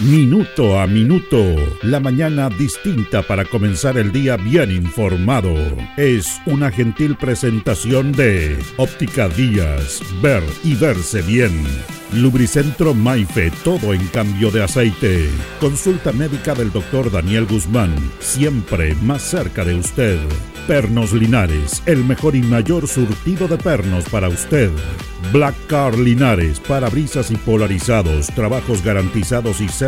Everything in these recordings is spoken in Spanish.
Minuto a Minuto, la mañana distinta para comenzar el día bien informado. Es una gentil presentación de Óptica Díaz, ver y verse bien. Lubricentro Maife, todo en cambio de aceite. Consulta médica del doctor Daniel Guzmán, siempre más cerca de usted. Pernos Linares, el mejor y mayor surtido de pernos para usted. Black Car Linares, parabrisas y polarizados, trabajos garantizados y certificados.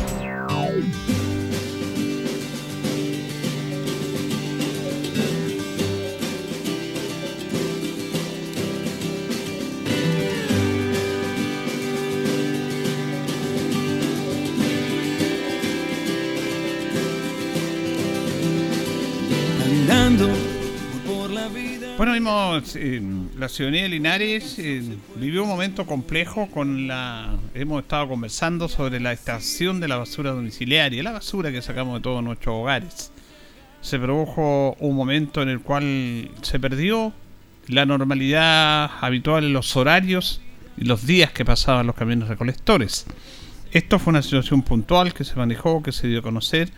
Eh, la ciudadanía de Linares eh, vivió un momento complejo con la... Hemos estado conversando sobre la estación de la basura domiciliaria, la basura que sacamos de todos nuestros hogares. Se produjo un momento en el cual se perdió la normalidad habitual en los horarios y los días que pasaban los camiones recolectores. Esto fue una situación puntual que se manejó, que se dio a conocer,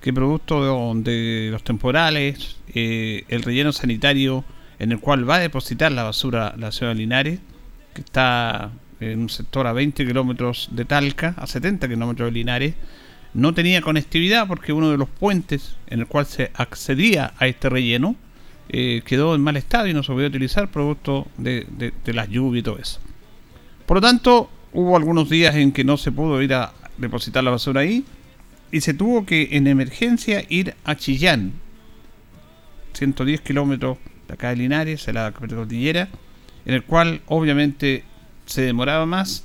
que producto de, de los temporales, eh, el relleno sanitario en el cual va a depositar la basura la ciudad de Linares, que está en un sector a 20 kilómetros de Talca, a 70 kilómetros de Linares, no tenía conectividad porque uno de los puentes en el cual se accedía a este relleno eh, quedó en mal estado y no se podía utilizar producto de, de las lluvias y todo eso. Por lo tanto, hubo algunos días en que no se pudo ir a depositar la basura ahí y se tuvo que en emergencia ir a Chillán, 110 kilómetros de acá de Linares, en la cordillera, en el cual obviamente se demoraba más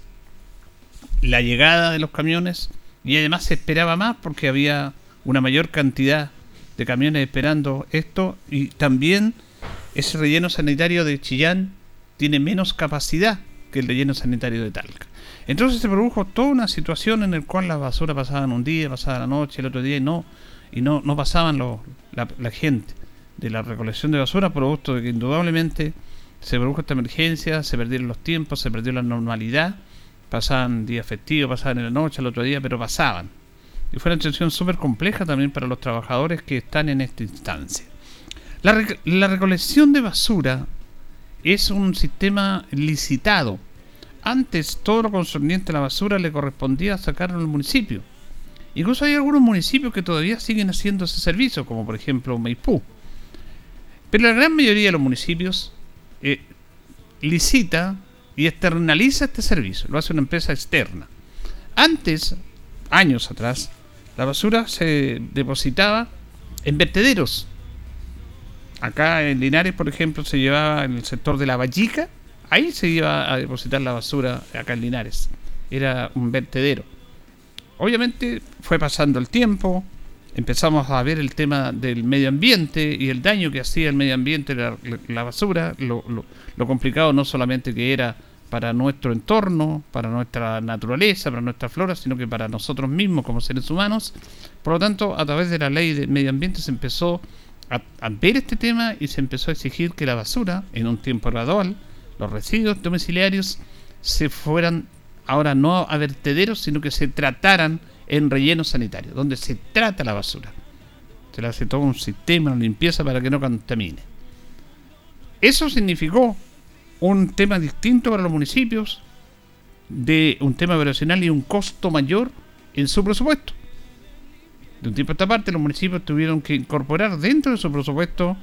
la llegada de los camiones y además se esperaba más porque había una mayor cantidad de camiones esperando esto y también ese relleno sanitario de Chillán tiene menos capacidad que el relleno sanitario de Talca. Entonces se produjo toda una situación en la cual las basuras pasaban un día, pasaba la noche, el otro día y no, y no, no pasaban la, la gente de la recolección de basura, producto de que indudablemente se produjo esta emergencia, se perdieron los tiempos, se perdió la normalidad, pasaban días festivos, pasaban en la noche, el otro día, pero pasaban. Y fue una situación súper compleja también para los trabajadores que están en esta instancia. La, recolección de basura es un sistema licitado. Antes todo lo concerniente a la basura le correspondía sacarlo al municipio. Incluso hay algunos municipios que todavía siguen haciendo ese servicio, como por ejemplo Maipú. Pero la gran mayoría de los municipios eh, licita y externaliza este servicio, lo hace una empresa externa. Antes, años atrás, la basura se depositaba en vertederos. Acá en Linares, por ejemplo, se llevaba en el sector de la Vallica, ahí se iba a depositar la basura acá en Linares. Era un vertedero. Obviamente fue pasando el tiempo, empezamos a ver el tema del medio ambiente y el daño que hacía el medio ambiente la, la basura, lo, lo, complicado no solamente que era para nuestro entorno, para nuestra naturaleza, para nuestra flora, sino que para nosotros mismos como seres humanos. Por lo tanto, a través de la ley del medio ambiente se empezó a, a ver este tema y se empezó a exigir que la basura, en un tiempo gradual, los residuos domiciliarios, se fueran ahora no a vertederos, sino que se trataran en relleno sanitario, donde se trata la basura. Se le hace todo un sistema de limpieza para que no contamine. Eso significó un tema distinto para los municipios, de un tema operacional y un costo mayor en su presupuesto. De un tiempo a esta parte, los municipios tuvieron que incorporar dentro de su presupuesto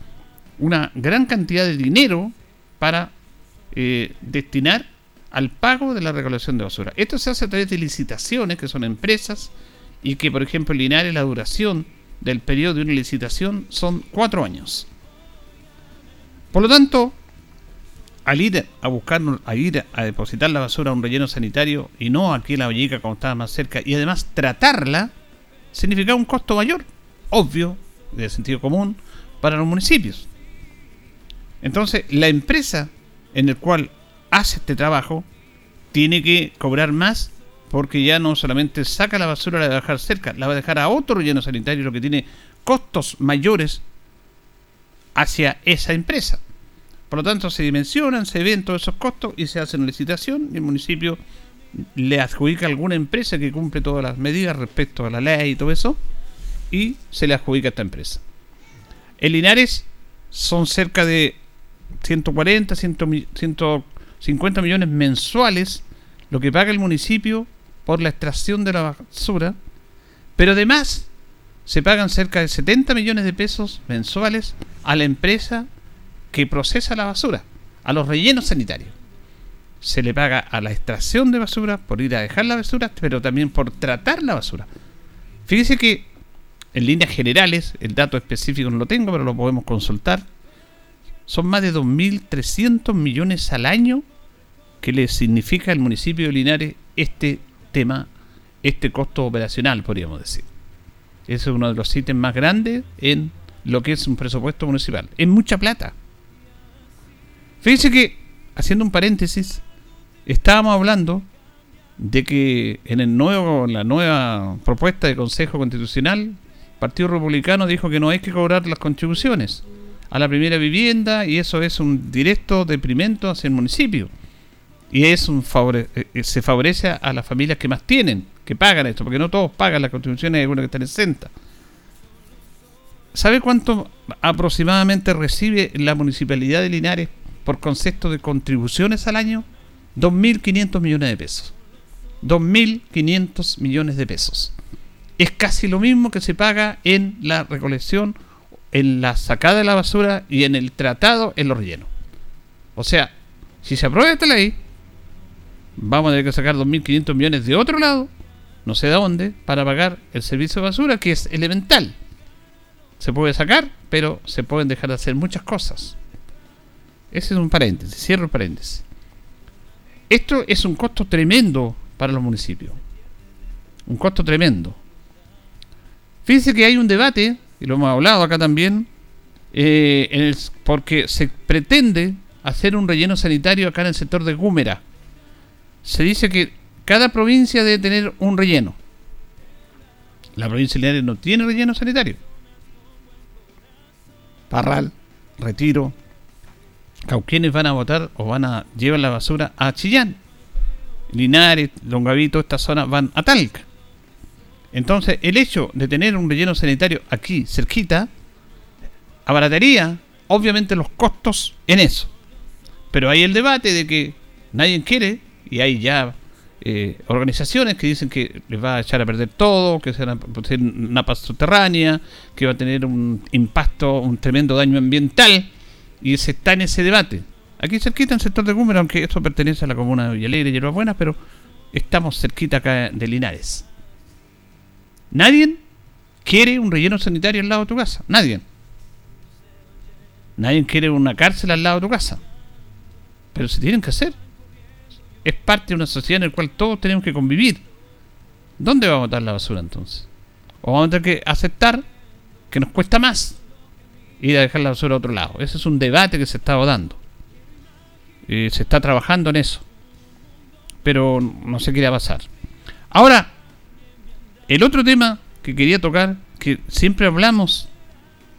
una gran cantidad de dinero para eh, destinar al pago de la recolección de basura. Esto se hace a través de licitaciones, que son empresas, y que, por ejemplo, en Linares la duración del periodo de una licitación son cuatro años. Por lo tanto, al ir a buscar, a ir a depositar la basura a un relleno sanitario y no aquí en la Vallica como estaba más cerca, y además tratarla, significaba un costo mayor, obvio, de sentido común, para los municipios. Entonces, la empresa en el cual hace este trabajo tiene que cobrar más porque ya no solamente saca la basura, la va a dejar cerca, la va a dejar a otro relleno sanitario, lo que tiene costos mayores hacia esa empresa. Por lo tanto, se dimensionan, se ven todos esos costos y se hace una licitación y el municipio le adjudica a alguna empresa que cumple todas las medidas respecto a la ley y todo eso y se le adjudica a esta empresa. En Linares son cerca de 140, 150 millones mensuales lo que paga el municipio por la extracción de la basura, pero además se pagan cerca de 70 millones de pesos mensuales a la empresa que procesa la basura, a los rellenos sanitarios. Se le paga a la extracción de basura por ir a dejar la basura, pero también por tratar la basura. Fíjese que en líneas generales, el dato específico no lo tengo, pero lo podemos consultar. Son más de 2.300 millones al año que le significa al municipio de Linares este tema, este costo operacional, podríamos decir. Ese es uno de los ítems más grandes en lo que es un presupuesto municipal. Es mucha plata. Fíjense que, haciendo un paréntesis, estábamos hablando de que en el nuevo, la nueva propuesta de Consejo Constitucional Partido Republicano dijo que no hay que cobrar las contribuciones a la primera vivienda y eso es un directo deprimento hacia el municipio. Y es un favore eh, eh, se favorece a las familias que más tienen, que pagan esto, porque no todos pagan las contribuciones, hay algunos que están exentas. ¿Sabe cuánto aproximadamente recibe la municipalidad de Linares por concepto de contribuciones al año? 2.500 millones de pesos. 2.500 millones de pesos es casi lo mismo que se paga en la recolección, en la sacada de la basura y en el tratado en los rellenos. O sea, si se aprueba esta ley, vamos a tener que sacar 2.500 millones de otro lado, no sé de dónde, para pagar el servicio de basura, que es elemental. Se puede sacar, pero se pueden dejar de hacer muchas cosas. Ese es un paréntesis, cierro el paréntesis. Esto es un costo tremendo para los municipios. Un costo tremendo. Fíjense que hay un debate, y lo hemos hablado acá también, eh, porque se pretende hacer un relleno sanitario acá en el sector de Gúmera. Se dice que cada provincia debe tener un relleno. La provincia de Linares no tiene relleno sanitario. Parral, Retiro, Cauquienes van a votar o van a llevar la basura a Chillán. Linares, Longavito, esta zona van a Talca. Entonces, el hecho de tener un relleno sanitario aquí, cerquita, abarataría, obviamente, los costos en eso. Pero hay el debate de que nadie quiere, y hay ya eh, organizaciones que dicen que les va a echar a perder todo, que será una paz subterránea, que va a tener un impacto, un tremendo daño ambiental, y se está en ese debate. Aquí cerquita en el sector de Cúmero, aunque esto pertenece a la comuna de Villalegre y Buenas, pero estamos cerquita acá de Linares. Nadie quiere un relleno sanitario al lado de tu casa. Nadie. Nadie quiere una cárcel al lado de tu casa. Pero se tienen que hacer. Es parte de una sociedad en la cual todos tenemos que convivir. ¿Dónde va a botar la basura entonces? O vamos a tener que aceptar que nos cuesta más ir a dejar la basura a otro lado. Ese es un debate que se está dando. se está trabajando en eso. Pero no se quiere pasar. Ahora, el otro tema que quería tocar, que siempre hablamos,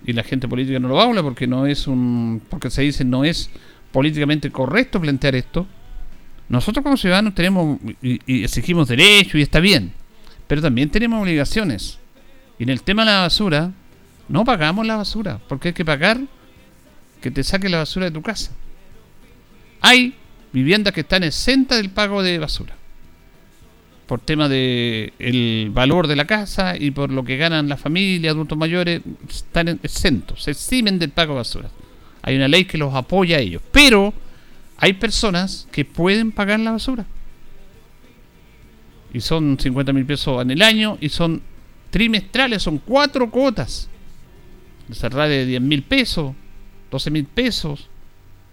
y la gente política no lo habla porque no es un. porque se dice no es políticamente correcto plantear esto. Nosotros como ciudadanos tenemos y, exigimos derechos y está bien, pero también tenemos obligaciones. Y en el tema de la basura, no pagamos la basura, porque hay que pagar que te saque la basura de tu casa. Hay viviendas que están exentas del pago de basura por tema de el valor de la casa y por lo que ganan las familias, adultos mayores, están exentos, se eximen del pago de basura. Hay una ley que los apoya a ellos, pero hay personas que pueden pagar la basura. Y son 50 mil pesos en el año y son trimestrales, son cuatro cuotas. Cerrar de 10 mil pesos, 12 mil pesos,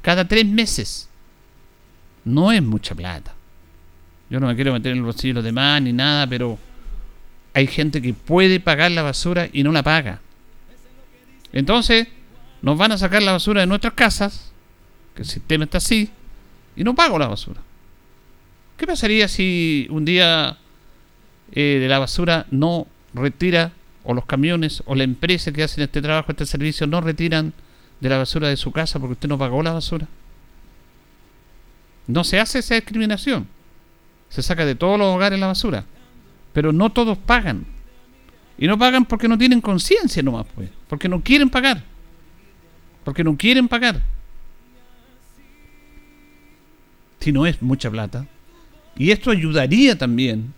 cada tres meses. No es mucha plata. Yo no me quiero meter en el bolsillo de los demás ni nada, pero hay gente que puede pagar la basura y no la paga. Entonces, nos van a sacar la basura de nuestras casas que el sistema está así, y no pago la basura. ¿Qué pasaría si un día eh, de la basura no retira, o los camiones, o la empresa que hacen este trabajo, este servicio, no retiran de la basura de su casa porque usted no pagó la basura? No se hace esa discriminación. Se saca de todos los hogares la basura. Pero no todos pagan. Y no pagan porque no tienen conciencia nomás, pues. Porque no quieren pagar. Porque no quieren pagar. Si no es mucha plata. Y esto ayudaría también.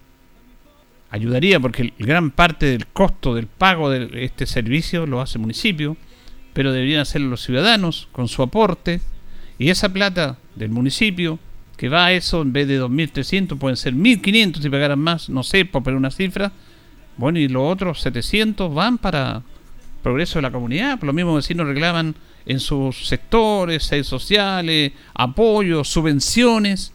Ayudaría porque gran parte del costo del pago de este servicio lo hace el municipio. Pero deberían hacerlo los ciudadanos con su aporte. Y esa plata del municipio que va a eso, en vez de 2.300, pueden ser 1.500 si pagaran más, no sé, por poner una cifra. Bueno, y los otros 700 van para progreso de la comunidad. Los mismos vecinos reclaman en sus sectores, seis sociales, apoyos, subvenciones,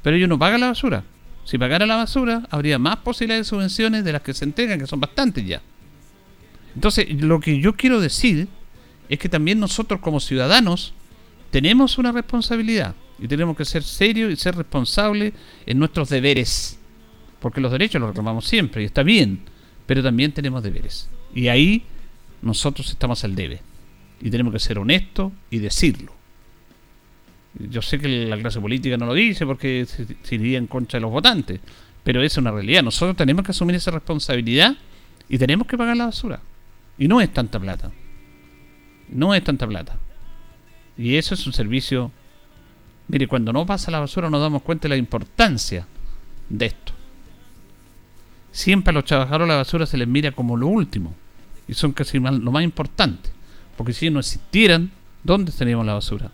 pero ellos no pagan la basura. Si pagara la basura, habría más posibilidades de subvenciones de las que se entregan, que son bastantes ya. Entonces, lo que yo quiero decir es que también nosotros como ciudadanos tenemos una responsabilidad y tenemos que ser serios y ser responsables en nuestros deberes. Porque los derechos los reclamamos siempre y está bien, pero también tenemos deberes. Y ahí nosotros estamos al debe. Y tenemos que ser honestos y decirlo. Yo sé que la clase política no lo dice porque se iría en contra de los votantes, pero es una realidad. Nosotros tenemos que asumir esa responsabilidad y tenemos que pagar la basura. Y no es tanta plata. No es tanta plata. Y eso es un servicio Mire, cuando no pasa la basura nos damos cuenta de la importancia de esto. Siempre a los trabajadores la basura se les mira como lo último. Y son casi lo más importante. Porque si no existieran, ¿dónde estaríamos la basura?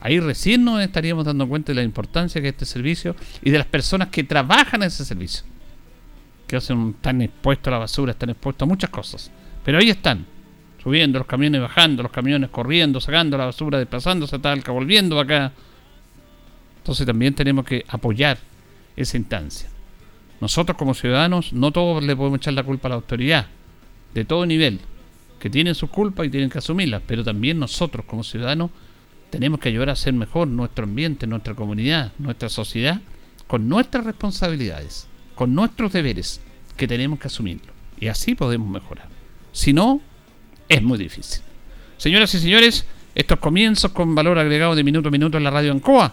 Ahí recién nos estaríamos dando cuenta de la importancia que este servicio y de las personas que trabajan en ese servicio. Que hacen, están expuestos a la basura, están expuestos a muchas cosas. Pero ahí están, subiendo los camiones, bajando los camiones, corriendo, sacando la basura, desplazándose a Talca, volviendo acá entonces también tenemos que apoyar esa instancia. Nosotros como ciudadanos no todos le podemos echar la culpa a la autoridad, de todo nivel, que tienen sus culpas y tienen que asumirlas, pero también nosotros como ciudadanos tenemos que ayudar a hacer mejor nuestro ambiente, nuestra comunidad, nuestra sociedad, con nuestras responsabilidades, con nuestros deberes, que tenemos que asumirlo. Y así podemos mejorar. Si no, es muy difícil. Señoras y señores, estos comienzos con valor agregado de minuto a minuto en la radio Ancoa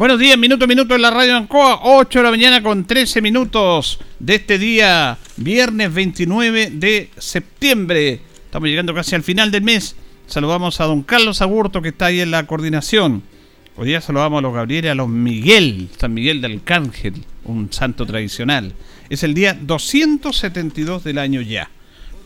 Buenos días, minuto a minuto en la radio Ancoa, 8 de la mañana con 13 minutos de este día, viernes 29 de septiembre. Estamos llegando casi al final del mes. Saludamos a don Carlos Agurto que está ahí en la coordinación. Hoy día saludamos a los Gabrieles, a los Miguel, San Miguel del Arcángel, un santo tradicional. Es el día 272 del año ya.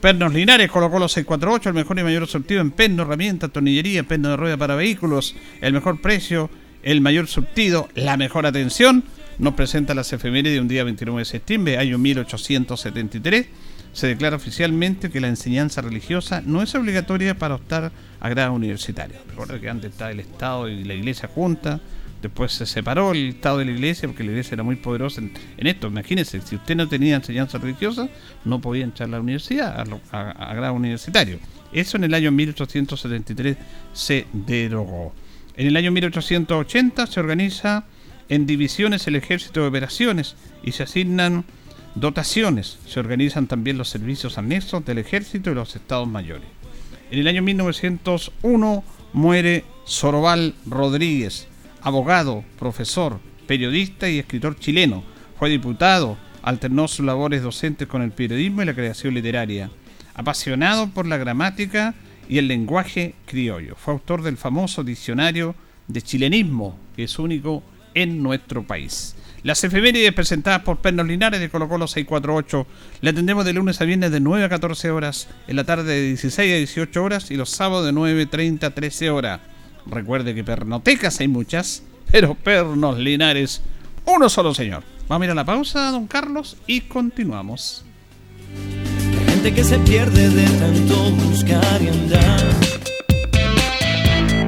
Pernos Linares colocó los 648, el mejor y mayor sortido en perno, herramientas, tornillería, perno de rueda para vehículos, el mejor precio el mayor surtido, la mejor atención, nos presenta las efemérides de un día 29 de septiembre, año 1873. Se declara oficialmente que la enseñanza religiosa no es obligatoria para optar a grado universitario. Recuerda que antes estaba el Estado y la Iglesia junta, después se separó el Estado de la Iglesia porque la Iglesia era muy poderosa en, esto. Imagínense, si usted no tenía enseñanza religiosa, no podía entrar a la universidad, a grado universitario. Eso en el año 1873 se derogó. En el año 1880 se organiza en divisiones el ejército de operaciones y se asignan dotaciones. Se organizan también los servicios anexos del ejército y los estados mayores. En el año 1901 muere Soroval Rodríguez, abogado, profesor, periodista y escritor chileno. Fue diputado, alternó sus labores docentes con el periodismo y la creación literaria. Apasionado por la gramática y el lenguaje criollo. Fue autor del famoso diccionario de chilenismo, que es único en nuestro país. Las efemérides presentadas por Pernos Linares de Colo Colo 648 le atendemos de lunes a viernes de 9 a 14 horas, en la tarde de 16 a 18 horas y los sábados de 9.30 a 13 horas. Recuerde que pernotecas hay muchas, pero pernos linares, uno solo señor. Vamos a ir a la pausa, don Carlos, y continuamos. Gente que se pierde de tanto buscar y andar.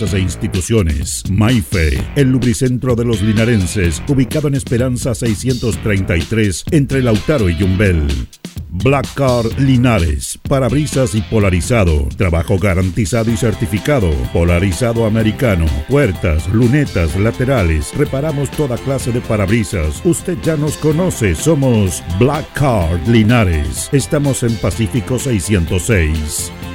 e instituciones. Maife, el lubricentro de los linarenses, ubicado en Esperanza 633, entre Lautaro y Yumbel. Black Car Linares, parabrisas y polarizado, trabajo garantizado y certificado, polarizado americano, puertas, lunetas, laterales, reparamos toda clase de parabrisas. Usted ya nos conoce, somos Black Card Linares. Estamos en Pacífico 606.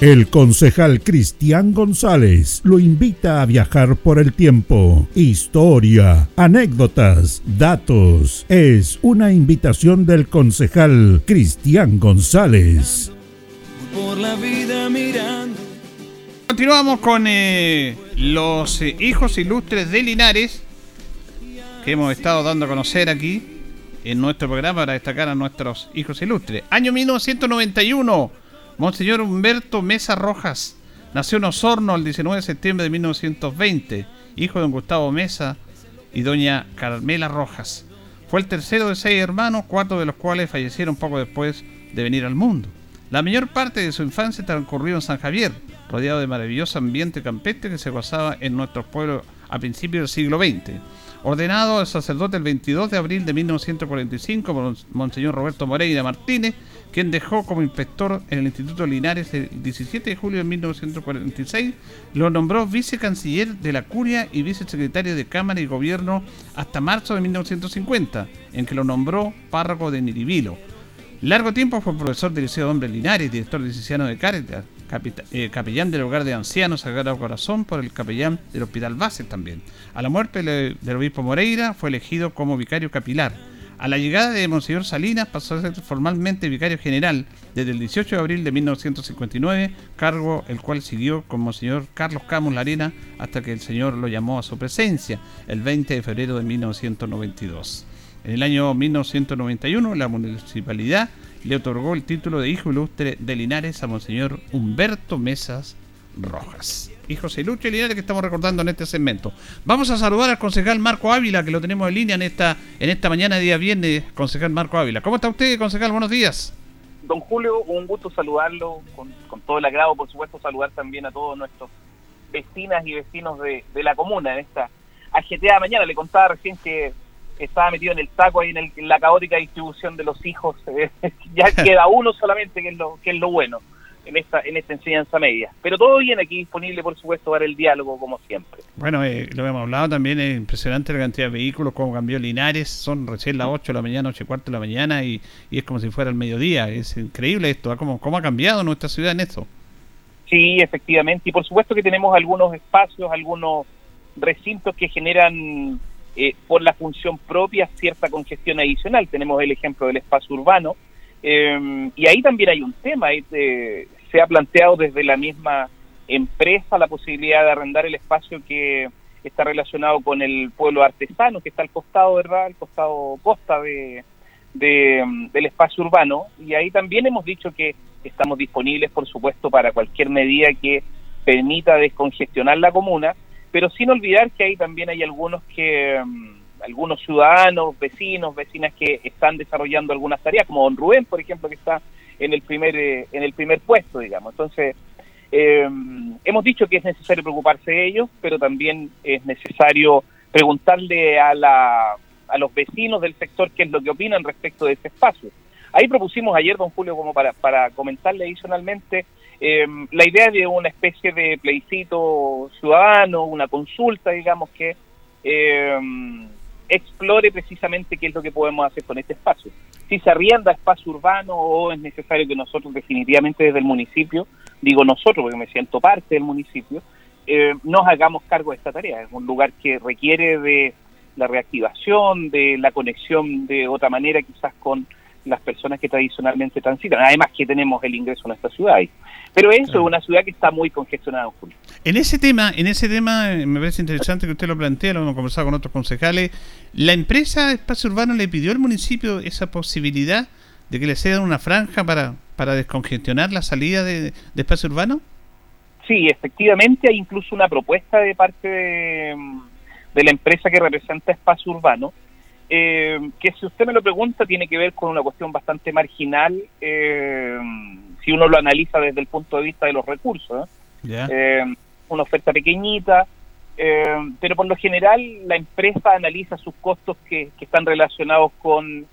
El concejal Cristian González lo invita a viajar por el tiempo. Historia, anécdotas, datos. Es una invitación del concejal Cristian González. Por la vida mirando. Continuamos con eh, los eh, hijos ilustres de Linares que hemos estado dando a conocer aquí en nuestro programa para destacar a nuestros hijos ilustres. Año 1991. Monseñor Humberto Mesa Rojas nació en Osorno el 19 de septiembre de 1920, hijo de don Gustavo Mesa y doña Carmela Rojas. Fue el tercero de seis hermanos, cuatro de los cuales fallecieron poco después de venir al mundo. La mayor parte de su infancia transcurrió en San Javier, rodeado de maravilloso ambiente campestre que se gozaba en nuestros pueblos a principios del siglo XX. Ordenado sacerdote el 22 de abril de 1945 por Monseñor Roberto Moreira Martínez, quien dejó como inspector en el Instituto Linares el 17 de julio de 1946, lo nombró vicecanciller de la Curia y vicesecretario de Cámara y Gobierno hasta marzo de 1950, en que lo nombró párroco de Niribilo. Largo tiempo fue profesor del Liceo de Hombres Linares, director diocesano de Cáritas, eh, capellán del hogar de ancianos Sagrado Corazón por el capellán del Hospital Base también. A la muerte del obispo Moreira fue elegido como vicario capilar a la llegada de Monseñor Salinas pasó a ser formalmente vicario general desde el 18 de abril de 1959, cargo el cual siguió con Monseñor Carlos Camus Larena hasta que el Señor lo llamó a su presencia el 20 de febrero de 1992. En el año 1991 la municipalidad le otorgó el título de hijo ilustre de Linares a Monseñor Humberto Mesas Rojas. Hijos Ilustres Linares que estamos recordando en este segmento. Vamos a saludar al concejal Marco Ávila, que lo tenemos en línea en esta, en esta mañana de día viernes, concejal Marco Ávila. ¿Cómo está usted, concejal? Buenos días. Don Julio, un gusto saludarlo, con, todo el agrado, por supuesto, saludar también a todos nuestros vecinas y vecinos de, la comuna en esta ajeteada mañana. Le contaba recién que estaba metido en el saco ahí en, la caótica distribución de los hijos. ya queda uno solamente, que es lo, que es lo bueno en esta, en esta enseñanza media. Pero todo bien aquí disponible, por supuesto, para el diálogo, como siempre. Bueno, eh, lo hemos hablado también, es impresionante la cantidad de vehículos, como cambió Linares, son recién las 8 de la mañana, 8 y cuarto de la mañana, y, es como si fuera el mediodía. Es increíble esto, ¿ah? ¿Cómo, cómo ha cambiado nuestra ciudad en esto. Sí, efectivamente, y por supuesto que tenemos algunos espacios, algunos recintos que generan eh, por la función propia cierta congestión adicional. Tenemos el ejemplo del espacio urbano eh, y ahí también hay un tema. se ha planteado desde la misma empresa la posibilidad de arrendar el espacio que está relacionado con el pueblo artesano que está al costado, ¿verdad? Al costado costa de, del espacio urbano. Y ahí también hemos dicho que estamos disponibles, por supuesto, para cualquier medida que permita descongestionar la comuna, pero sin olvidar que ahí también hay algunos que mm, algunos ciudadanos, vecinos, vecinas que están desarrollando algunas tareas, como Don Rubén, por ejemplo, que está en el primer eh, en el primer puesto, digamos. Entonces, eh, hemos dicho que es necesario preocuparse de ellos, pero también es necesario preguntarle a, la, a los vecinos del sector qué es lo que opinan respecto de ese espacio. Ahí propusimos ayer, don Julio, como para, para comentarle adicionalmente, eh, la idea de una especie de plebiscito ciudadano, una consulta, digamos, que eh, explore precisamente qué es lo que podemos hacer con este espacio. Si se arrienda espacio urbano o es necesario que nosotros definitivamente desde el municipio, digo nosotros porque me siento parte del municipio, eh, nos hagamos cargo de esta tarea. Es un lugar que requiere de la reactivación, de la conexión de otra manera quizás con las personas que tradicionalmente transitan. Además que tenemos el ingreso a nuestra ciudad. Pero eso es una ciudad que está muy congestionada, Julio. En ese tema, en ese tema eh, me parece interesante que usted lo plantea, lo hemos conversado con otros concejales. La empresa Espacio Urbano le pidió al municipio esa posibilidad de que le cedan una franja para, para descongestionar la salida de, espacio urbano. Sí, efectivamente hay incluso una propuesta de parte de, de la empresa que representa espacio urbano eh, que si usted me lo pregunta tiene que ver con una cuestión bastante marginal eh, si uno lo analiza desde el punto de vista de los recursos. ¿eh? una oferta pequeñita, pero por lo general la empresa analiza sus costos que, están relacionados con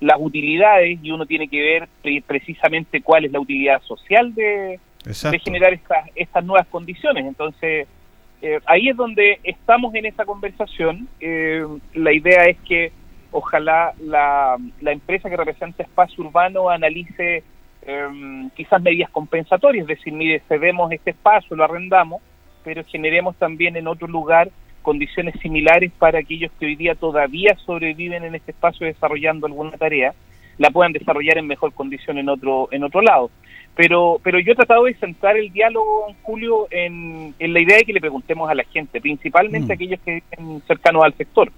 las utilidades y uno tiene que ver precisamente cuál es la utilidad social de, de generar estas, estas nuevas condiciones. Entonces, eh, ahí es donde estamos en esa conversación. Eh, la idea es que ojalá la, empresa que representa espacio urbano analice em, quizás medidas compensatorias, es decir, mire, cedemos este espacio, lo arrendamos, pero generemos también en otro lugar condiciones similares para aquellos que hoy día todavía sobreviven en este espacio desarrollando alguna tarea, la puedan desarrollar en mejor condición en otro, en otro lado. Pero, pero yo he tratado de centrar el diálogo, Julio, en, la idea de que le preguntemos a la gente, principalmente a mm. aquellos que viven cercanos al sector.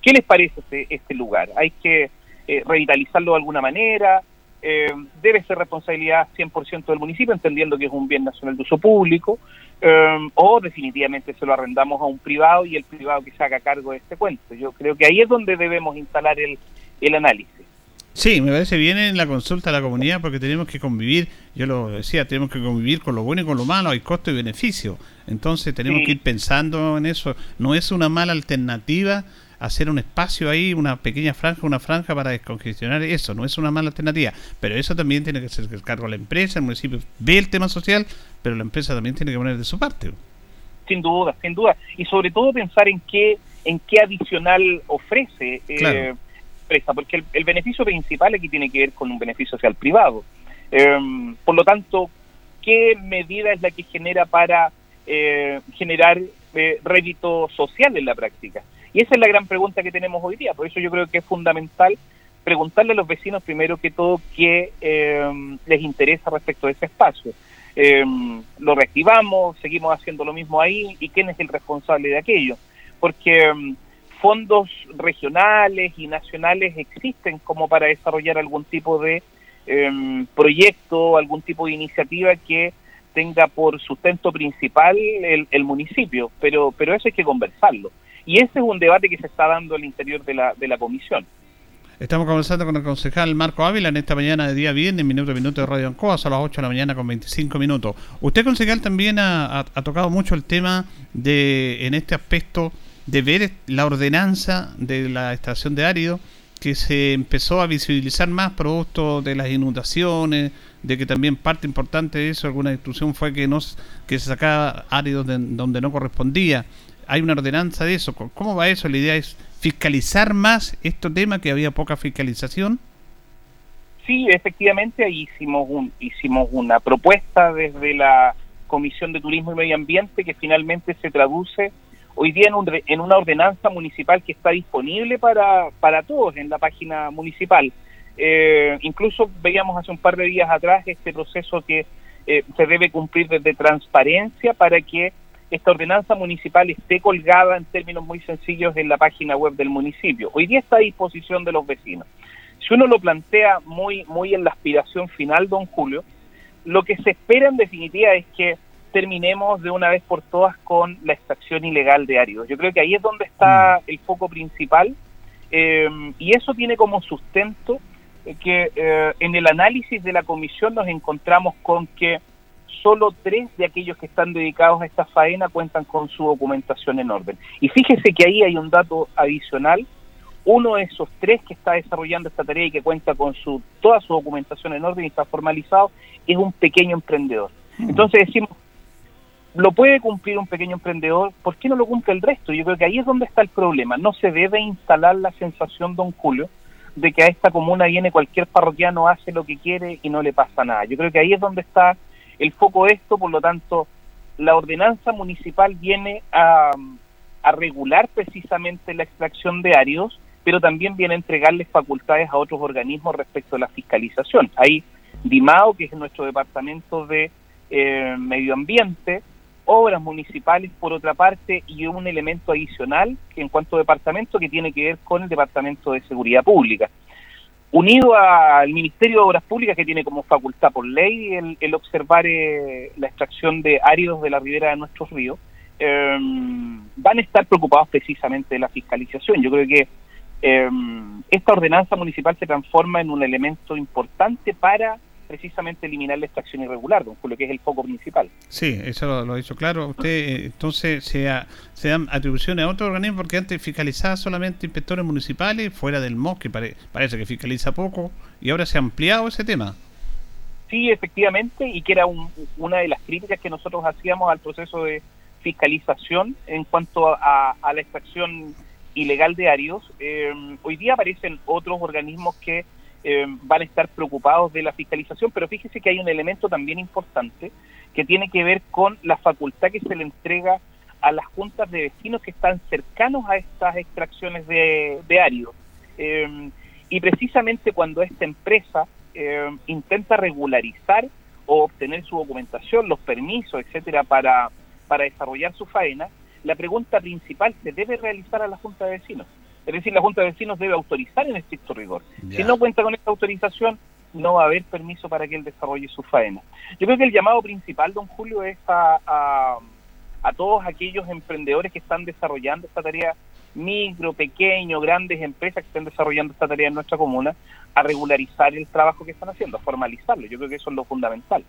¿Qué les parece este, este lugar? ¿Hay que eh, revitalizarlo de alguna manera? Eh, ¿Debe ser responsabilidad 100% del municipio, entendiendo que es un bien nacional de uso público? Eh, ¿O definitivamente se lo arrendamos a un privado y el privado que se haga cargo de este cuento? Yo creo que ahí es donde debemos instalar el, el análisis. Sí, me parece bien en la consulta a la comunidad porque tenemos que convivir, yo lo decía, tenemos que convivir con lo bueno y con lo malo, hay costo y beneficio. Entonces tenemos que ir pensando en eso. No es una mala alternativa hacer un espacio ahí, una pequeña franja, una franja para descongestionar eso, no es una mala alternativa. Pero eso también tiene que ser cargo de la empresa, el municipio ve el tema social, pero la empresa también tiene que poner de su parte. Sin duda, sin duda. Y sobre todo pensar en qué, en qué adicional ofrece. Eh, porque el, beneficio principal aquí tiene que ver con un beneficio social privado. Em, por lo tanto, ¿qué medida es la que genera para eh, generar eh, rédito social en la práctica? Y esa es la gran pregunta que tenemos hoy día. Por eso yo creo que es fundamental preguntarle a los vecinos primero que todo qué em, les interesa respecto de ese espacio. Em, lo reactivamos, seguimos haciendo lo mismo ahí y quién es el responsable de aquello. Porque fondos regionales y nacionales existen como para desarrollar algún tipo de eh, proyecto, algún tipo de iniciativa que tenga por sustento principal el, municipio, pero, pero eso hay que conversarlo. Y ese es un debate que se está dando al interior de la, de la comisión. Estamos conversando con el concejal Marco Ávila en esta mañana de día viernes, minuto a minuto de Radio Ancoa, a las 8 de la mañana con 25 minutos. Usted, concejal, también ha, ha tocado mucho el tema de, en este aspecto, de ver la ordenanza de la estación de árido, que se empezó a visibilizar más producto de las inundaciones, de que también parte importante de eso, alguna instrucción fue que, no, que se sacaba áridos donde no correspondía. Hay una ordenanza de eso. ¿Cómo va eso? La idea es fiscalizar más este tema, que había poca fiscalización. Sí, efectivamente, ahí hicimos, un, hicimos una propuesta desde la Comisión de Turismo y Medio Ambiente que finalmente se traduce hoy día en, en una ordenanza municipal que está disponible para, para todos en la página municipal. Eh, incluso veíamos hace un par de días atrás este proceso que eh, se debe cumplir desde transparencia para que esta ordenanza municipal esté colgada en términos muy sencillos en la página web del municipio. Hoy día está a disposición de los vecinos. Si uno lo plantea muy, muy en la aspiración final, don Julio, lo que se espera en definitiva es que terminemos de una vez por todas con la extracción ilegal de áridos. Yo creo que ahí es donde está mm. el foco principal eh, y eso tiene como sustento que eh, en el análisis de la comisión nos encontramos con que solo tres de aquellos que están dedicados a esta faena cuentan con su documentación en orden. Y fíjese que ahí hay un dato adicional. Uno de esos tres que está desarrollando esta tarea y que cuenta con su toda su documentación en orden y está formalizado es un pequeño emprendedor. Mm. Entonces decimos, lo puede cumplir un pequeño emprendedor, ¿por qué no lo cumple el resto? Yo creo que ahí es donde está el problema. No se debe instalar la sensación, don Julio, de que a esta comuna viene cualquier parroquiano, hace lo que quiere y no le pasa nada. Yo creo que ahí es donde está el foco de esto, por lo tanto, la ordenanza municipal viene a, regular precisamente la extracción de áridos, pero también viene a entregarles facultades a otros organismos respecto a la fiscalización. Hay DIMAO, que es nuestro departamento de eh, medio ambiente, obras municipales por otra parte y un elemento adicional en cuanto a departamento que tiene que ver con el Departamento de Seguridad Pública. Unido al Ministerio de Obras Públicas que tiene como facultad por ley el, observar eh, la extracción de áridos de la ribera de nuestros ríos, em, van a estar preocupados precisamente de la fiscalización. Yo creo que em, esta ordenanza municipal se transforma en un elemento importante para precisamente eliminar la extracción irregular, don Julio, que es el foco principal. Sí, eso lo, ha dicho claro. Usted eh, entonces se, se, dan atribuciones a otro organismo porque antes fiscalizaba solamente inspectores municipales fuera del MOS, que parece que fiscaliza poco, y ahora se ha ampliado ese tema. Sí, efectivamente, y que era una de las críticas que nosotros hacíamos al proceso de fiscalización en cuanto a, la extracción ilegal de áridos. Eh, hoy día aparecen otros organismos que eh, van a estar preocupados de la fiscalización, pero fíjese que hay un elemento también importante que tiene que ver con la facultad que se le entrega a las juntas de vecinos que están cercanos a estas extracciones de, de. Eh, y precisamente cuando esta empresa eh, intenta regularizar o obtener su documentación, los permisos, etcétera, para, para desarrollar su faena, la pregunta principal se debe realizar a la junta de vecinos. Es decir, la Junta de Vecinos debe autorizar en estricto rigor. Si no cuenta con esta autorización, no va a haber permiso para que él desarrolle su faena. Yo creo que el llamado principal, don Julio, es a, a, todos aquellos emprendedores que están desarrollando esta tarea, micro, pequeño, grandes empresas que estén desarrollando esta tarea en nuestra comuna, a regularizar el trabajo que están haciendo, a formalizarlo. Yo creo que eso es lo fundamental.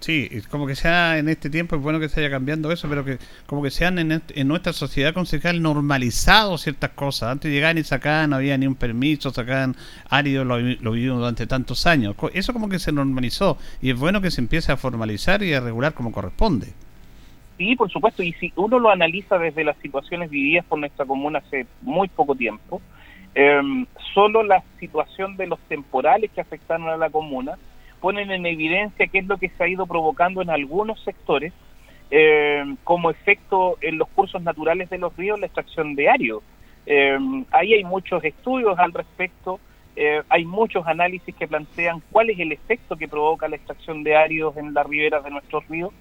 Sí, como que sea en este tiempo, es bueno que se haya cambiando eso, pero que como que sean en, en nuestra sociedad concejal normalizado ciertas cosas. Antes llegaban y sacaban, no había ni un permiso, sacaban árido, lo, lo vivimos durante tantos años. Eso como que se normalizó y es bueno que se empiece a formalizar y a regular como corresponde. Sí, por supuesto, y si uno lo analiza desde las situaciones vividas por nuestra comuna hace muy poco tiempo, eh, solo la situación de los temporales que afectaron a la comuna, ponen en evidencia qué es lo que se ha ido provocando en algunos sectores eh, como efecto en los cursos naturales de los ríos la extracción de árido. Eh, ahí hay muchos estudios al respecto, eh, hay muchos análisis que plantean cuál es el efecto que provoca la extracción de áridos en las riberas de nuestros ríos.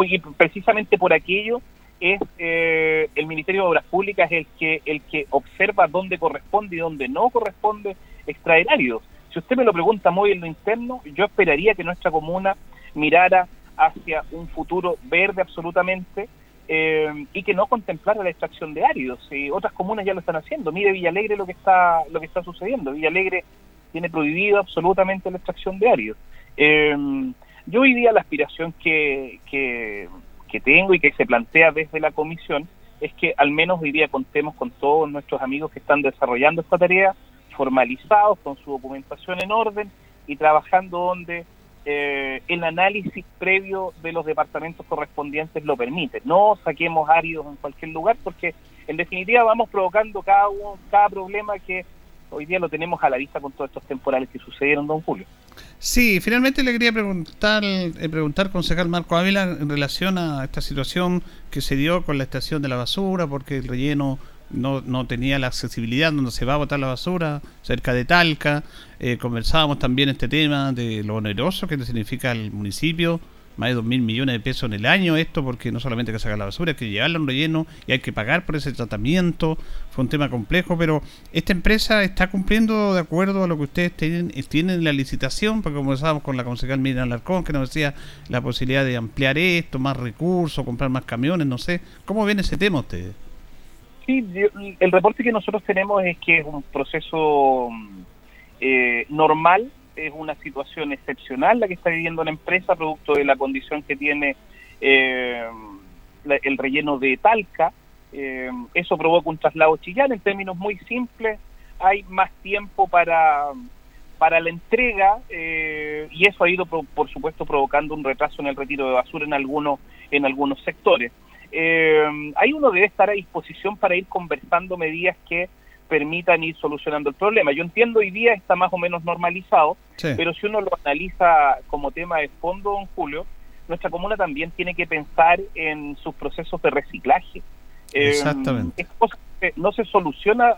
y precisamente por aquello es el Ministerio de Obras Públicas el que el que observa dónde corresponde y dónde no corresponde extraer áridos. Si usted me lo pregunta muy en lo interno, yo esperaría que nuestra comuna mirara hacia un futuro verde absolutamente eh, y que no contemplara la extracción de áridos. Y otras comunas ya lo están haciendo. Mire Villalegre lo que está lo que está sucediendo. Villalegre tiene prohibido absolutamente la extracción de áridos. Eh, yo hoy día la aspiración que, que, que tengo y que se plantea desde la comisión es que al menos hoy día contemos con todos nuestros amigos que están desarrollando esta tarea formalizados, con su documentación en orden y trabajando donde eh, el análisis previo de los departamentos correspondientes lo permite. No saquemos áridos en cualquier lugar porque en definitiva vamos provocando cada, cada problema que hoy día lo tenemos a la vista con todos estos temporales que sucedieron, don Julio. Sí, finalmente le quería preguntar, eh, preguntar, concejal Marco Ávila, en relación a esta situación que se dio con la estación de la basura, porque el relleno no, no tenía la accesibilidad donde se va a botar la basura, cerca de Talca. Eh, conversábamos también este tema de lo oneroso que significa el municipio más de 2 mil millones de pesos en el año esto, porque no solamente hay que sacar la basura, hay que llevarla a un relleno y hay que pagar por ese tratamiento. Fue un tema complejo, pero esta empresa está cumpliendo de acuerdo a lo que ustedes tienen, tienen en la licitación, porque conversábamos con la concejal Miriam Alarcón, que nos decía la posibilidad de ampliar esto, más recursos, comprar más camiones, no sé. ¿Cómo ven ese tema ustedes? Sí, el reporte que nosotros tenemos es que es un proceso eh, normal es una situación excepcional la que está viviendo la empresa, producto de la condición que tiene eh, el relleno de Talca. Eh, eso provoca un traslado chillán en términos muy simples. Hay más tiempo para, para la entrega eh, y eso ha ido, por, supuesto, provocando un retraso en el retiro de basura en algunos, en algunos sectores. Hay uno debe estar a disposición para ir conversando medidas que permitan ir solucionando el problema. Yo entiendo hoy día está más o menos normalizado, pero si uno lo analiza como tema de fondo, don Julio, nuestra comuna también tiene que pensar en sus procesos de reciclaje. Eh, Exactamente. no se soluciona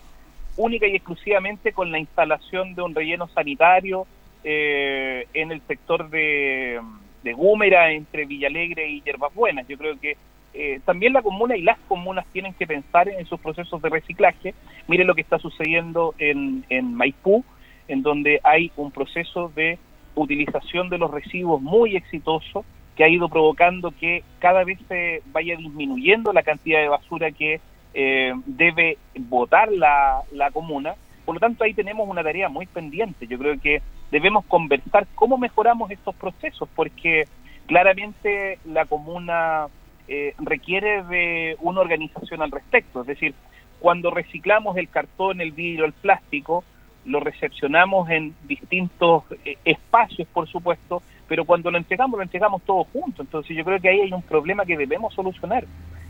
única y exclusivamente con la instalación de un relleno sanitario eh, en el sector de, de Gúmera, entre Villalegre y Yerbas Buenas. Yo creo que eh, también la comuna y las comunas tienen que pensar en sus procesos de reciclaje. Mire lo que está sucediendo en, en Maipú, en donde hay un proceso de utilización de los residuos muy exitoso que ha ido provocando que cada vez se vaya disminuyendo la cantidad de basura que eh, debe botar la, la comuna. Por lo tanto, ahí tenemos una tarea muy pendiente. Yo creo que debemos conversar cómo mejoramos estos procesos, porque claramente la comuna eh, requiere de una organización al respecto. Es decir, cuando reciclamos el cartón, el vidrio, el plástico, lo recepcionamos en distintos eh, espacios, por supuesto, pero cuando lo entregamos, lo entregamos todo junto. Entonces yo creo que ahí hay un problema que debemos solucionar.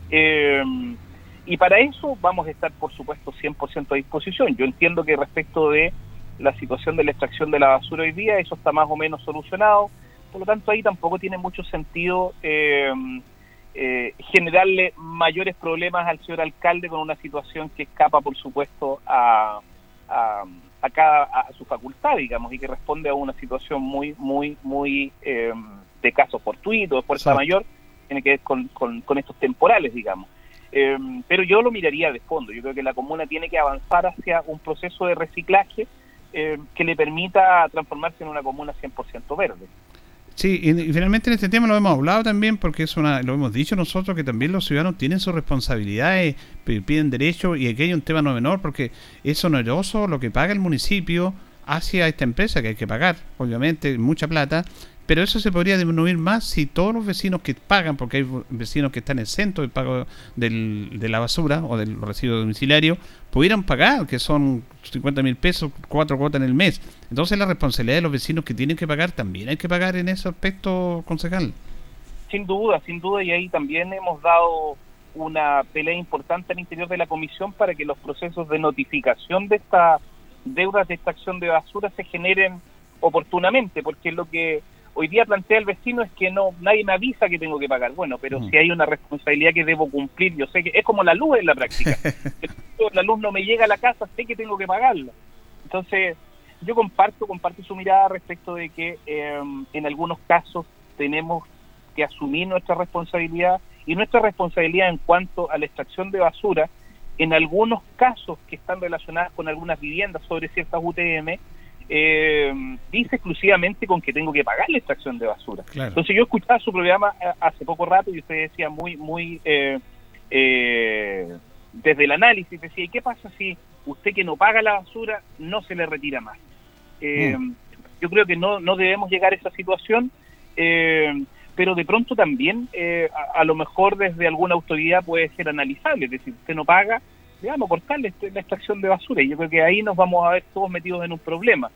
Eh, y para eso vamos a estar, por supuesto, 100% a disposición. Yo entiendo que respecto de la situación de la extracción de la basura hoy día, eso está más o menos solucionado. Por lo tanto, ahí tampoco tiene mucho sentido eh, eh, generarle mayores problemas al señor alcalde con una situación que escapa, por supuesto, a, a, a, su facultad, digamos, y que responde a una situación muy, muy, muy eh, de caso fortuito, de fuerza mayor, tiene que ver con, con, estos temporales, digamos. Eh, pero yo lo miraría de fondo. Yo creo que la comuna tiene que avanzar hacia un proceso de reciclaje eh, que le permita transformarse en una comuna 100% verde. Sí, y, finalmente en este tema lo hemos hablado también porque es una, lo hemos dicho nosotros que también los ciudadanos tienen sus responsabilidades, piden derechos y aquí hay un tema no menor porque es oneroso lo que paga el municipio hacia esta empresa que hay que pagar, obviamente, mucha plata, pero eso se podría disminuir más si todos los vecinos que pagan, porque hay vecinos que están exentos del pago del, de la basura o del residuo domiciliario, pudieran pagar, que son 50 mil pesos, cuatro cuotas en el mes. Entonces la responsabilidad de los vecinos que tienen que pagar también hay que pagar en ese aspecto, concejal. Sin duda, sin duda, y ahí también hemos dado una pelea importante al interior de la comisión para que los procesos de notificación de estas deudas de extracción de basura se generen oportunamente, porque lo que hoy día plantea el vecino es que no nadie me avisa que tengo que pagar. Bueno, pero mm. si hay una responsabilidad que debo cumplir, yo sé que es como la luz en la práctica. la luz no me llega a la casa, sé que tengo que pagarla. Entonces, yo comparto, comparto su mirada respecto de que em, en algunos casos tenemos que asumir nuestra responsabilidad y nuestra responsabilidad en cuanto a la extracción de basura, en algunos casos que están relacionadas con algunas viviendas sobre ciertas UTM, eh, dice exclusivamente con que tengo que pagar la extracción de basura. Entonces yo escuchaba su programa eh, hace poco rato y usted decía muy, muy, eh, eh, desde el análisis, decía, ¿y qué pasa si usted que no paga la basura no se le retira más? Mm. Yo creo que no, no debemos llegar a esa situación, pero de pronto también a, a, lo mejor desde alguna autoridad puede ser analizable, es decir, usted no paga, digamos, cortarle la extracción de basura. Y yo creo que ahí nos vamos a ver todos metidos en un problema.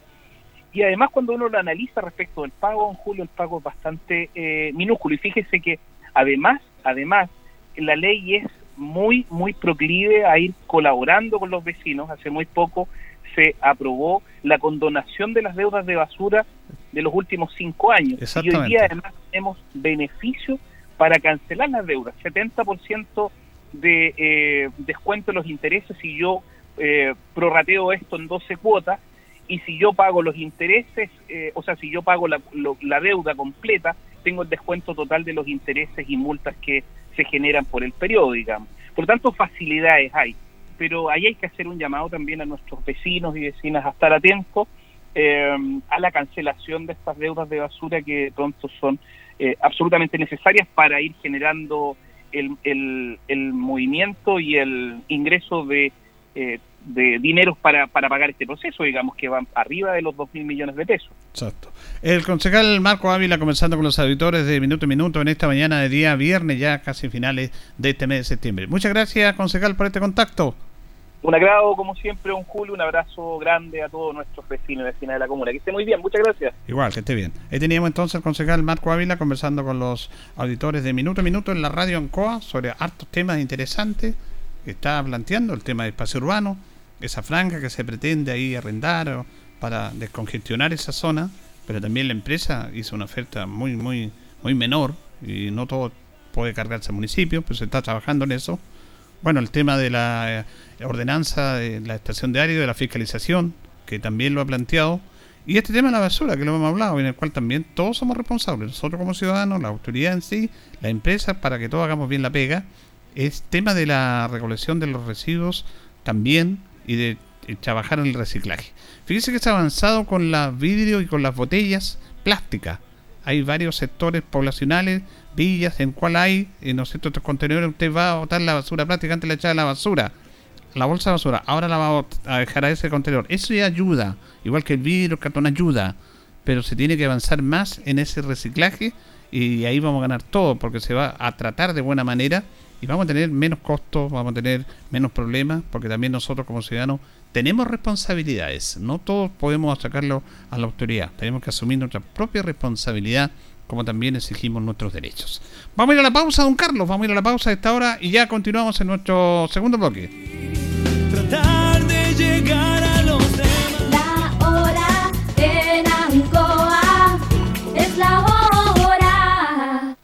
Y además cuando uno lo analiza respecto del pago, en julio el pago es bastante eh, minúsculo. Y fíjese que además, además, la ley es muy, muy proclive a ir colaborando con los vecinos. Hace muy poco se aprobó la condonación de las deudas de basura de los últimos cinco años. Y hoy día además tenemos beneficio para cancelar las deudas, 70% de eh, descuento de los intereses si yo eh, prorrateo esto en 12 cuotas y si yo pago los intereses, eh, o sea, si yo pago la, la deuda completa, tengo el descuento total de los intereses y multas que se generan por el periodo, digamos. Por lo tanto, facilidades hay, pero ahí hay que hacer un llamado también a nuestros vecinos y vecinas a estar atentos eh, a la cancelación de estas deudas de basura que pronto son eh, absolutamente necesarias para ir generando el, el, el movimiento y el ingreso de eh, de dinero para, para pagar este proceso, digamos que van arriba de los 2 mil millones de pesos. Exacto. El concejal Marco Ávila conversando con los auditores de Minuto a Minuto en esta mañana de día viernes, ya casi finales de este mes de septiembre. Muchas gracias, concejal, por este contacto. Un agrado, como siempre, un Julio, un abrazo grande a todos nuestros vecinos y vecinas de la comuna. Que esté muy bien, muchas gracias. Igual, que esté bien. Ahí teníamos entonces el concejal Marco Ávila conversando con los auditores de Minuto a Minuto en la radio Ancoa sobre hartos temas interesantes que está planteando, el tema del espacio urbano, esa franja que se pretende ahí arrendar para descongestionar esa zona, pero también la empresa hizo una oferta muy, muy, muy menor y no todo puede cargarse al municipio, pero se está trabajando en eso. Bueno, el tema de la eh, ordenanza de la estación de área de la fiscalización, que también lo ha planteado, y este tema de la basura, que lo hemos hablado, en el cual también todos somos responsables, nosotros como ciudadanos, la autoridad en sí, la empresa, para que todos hagamos bien la pega. Es tema de la recolección de los residuos también y de trabajar el reciclaje. Fíjese que se ha avanzado con las vidrio y con las botellas plásticas. Hay varios sectores poblacionales, villas, en cual hay, en los estos contenedores, usted va a botar la basura plástica, antes le echaba la basura, la bolsa de basura, ahora la va a dejar a ese contenedor. Eso ya ayuda, igual que el vidrio, el cartón ayuda, pero se tiene que avanzar más en ese reciclaje y ahí vamos a ganar todo, porque se va a tratar de buena manera y vamos a tener menos costos, vamos a tener menos problemas, porque también nosotros como ciudadanos tenemos responsabilidades. No todos podemos sacarlo a la autoridad. Tenemos que asumir nuestra propia responsabilidad, como también exigimos nuestros derechos. Vamos a ir a la pausa, don Carlos. Vamos a ir a la pausa a esta hora y ya continuamos en nuestro segundo bloque. Tratar de llegar a los demás. La hora en Ancoa es la hora.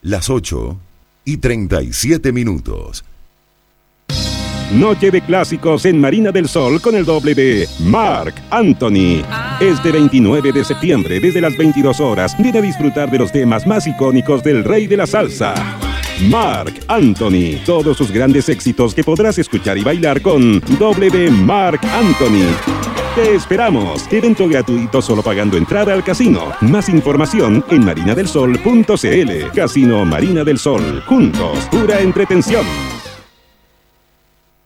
Las 8 y 37 minutos. Noche de clásicos en Marina del Sol con el doble de Mark Anthony. Este 29 de septiembre, desde las 22 horas, viene a disfrutar de los temas más icónicos del rey de la salsa. Mark Anthony. Todos sus grandes éxitos que podrás escuchar y bailar con doble Mark Anthony. Te esperamos. Evento gratuito solo pagando entrada al casino. Más información en marinadelsol.cl. Casino Marina del Sol. Juntos, pura entretención.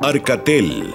Arcatel,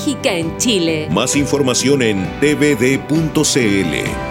en Chile. Más información en tvd.cl.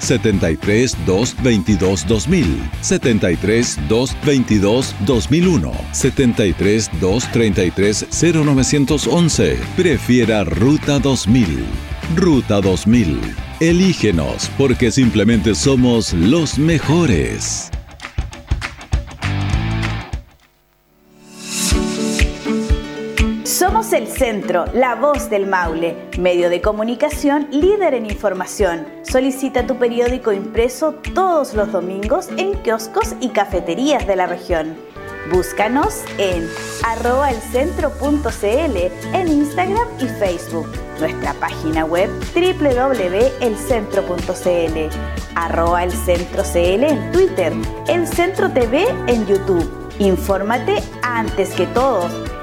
73 222 2000, 73 222 2001, 73 233 0911. Prefiera Ruta 2000. Ruta 2000. Elígenos porque simplemente somos los mejores. Somos el centro, la voz del Maule, medio de comunicación líder en información. Solicita tu periódico impreso todos los domingos en kioscos y cafeterías de la región. Búscanos en arroba elcentro.cl en Instagram y Facebook. Nuestra página web www.elcentro.cl arroba en Twitter, El Centro TV en YouTube. Infórmate antes que todos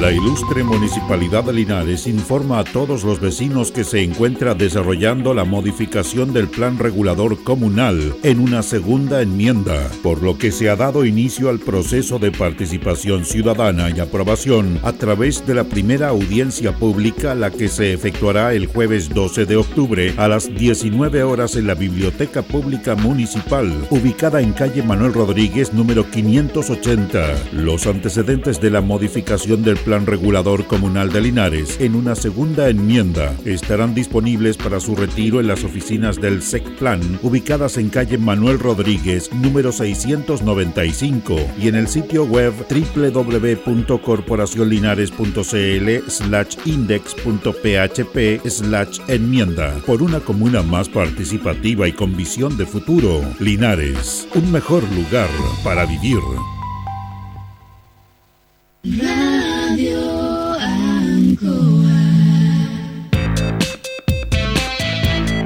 La ilustre Municipalidad de Linares informa a todos los vecinos que se encuentra desarrollando la modificación del Plan Regulador Comunal en una segunda enmienda, por lo que se ha dado inicio al proceso de participación ciudadana y aprobación a través de la primera audiencia pública, la que se efectuará el jueves 12 de octubre a las 19 horas en la Biblioteca Pública Municipal, ubicada en calle Manuel Rodríguez número 580. Los antecedentes de la modificación del Plan Regulador Comunal de Linares en una segunda enmienda estarán disponibles para su retiro en las oficinas del SECPLAN ubicadas en calle Manuel Rodríguez número 695 y en el sitio web www.corporacionlinares.cl slash index.php slash enmienda por una comuna más participativa y con visión de futuro. Linares, un mejor lugar para vivir.